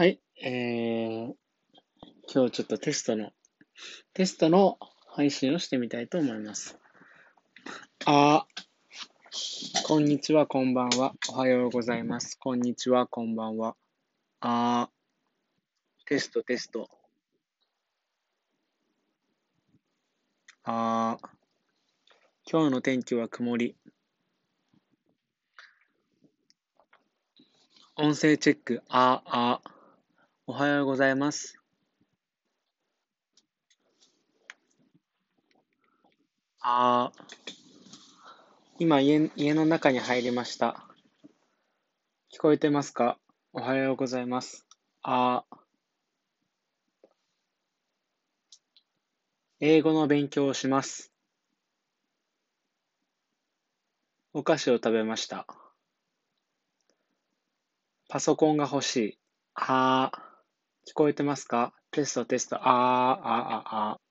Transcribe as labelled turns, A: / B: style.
A: はい、えー、今日ちょっとテストの、テストの配信をしてみたいと思います。あこんにちは、こんばんは。おはようございます。こんにちは、こんばんは。あテスト、テスト。あ今日の天気は曇り。音声チェック、ああはようございます。ああ今家、家の中に入りました。聞こえてますか？おはようございます。ああ英語の勉強をします。お菓子を食べました。パソコンが欲しい。はあ聞こえてますか？テストテスト。あー、あー、あー、あ。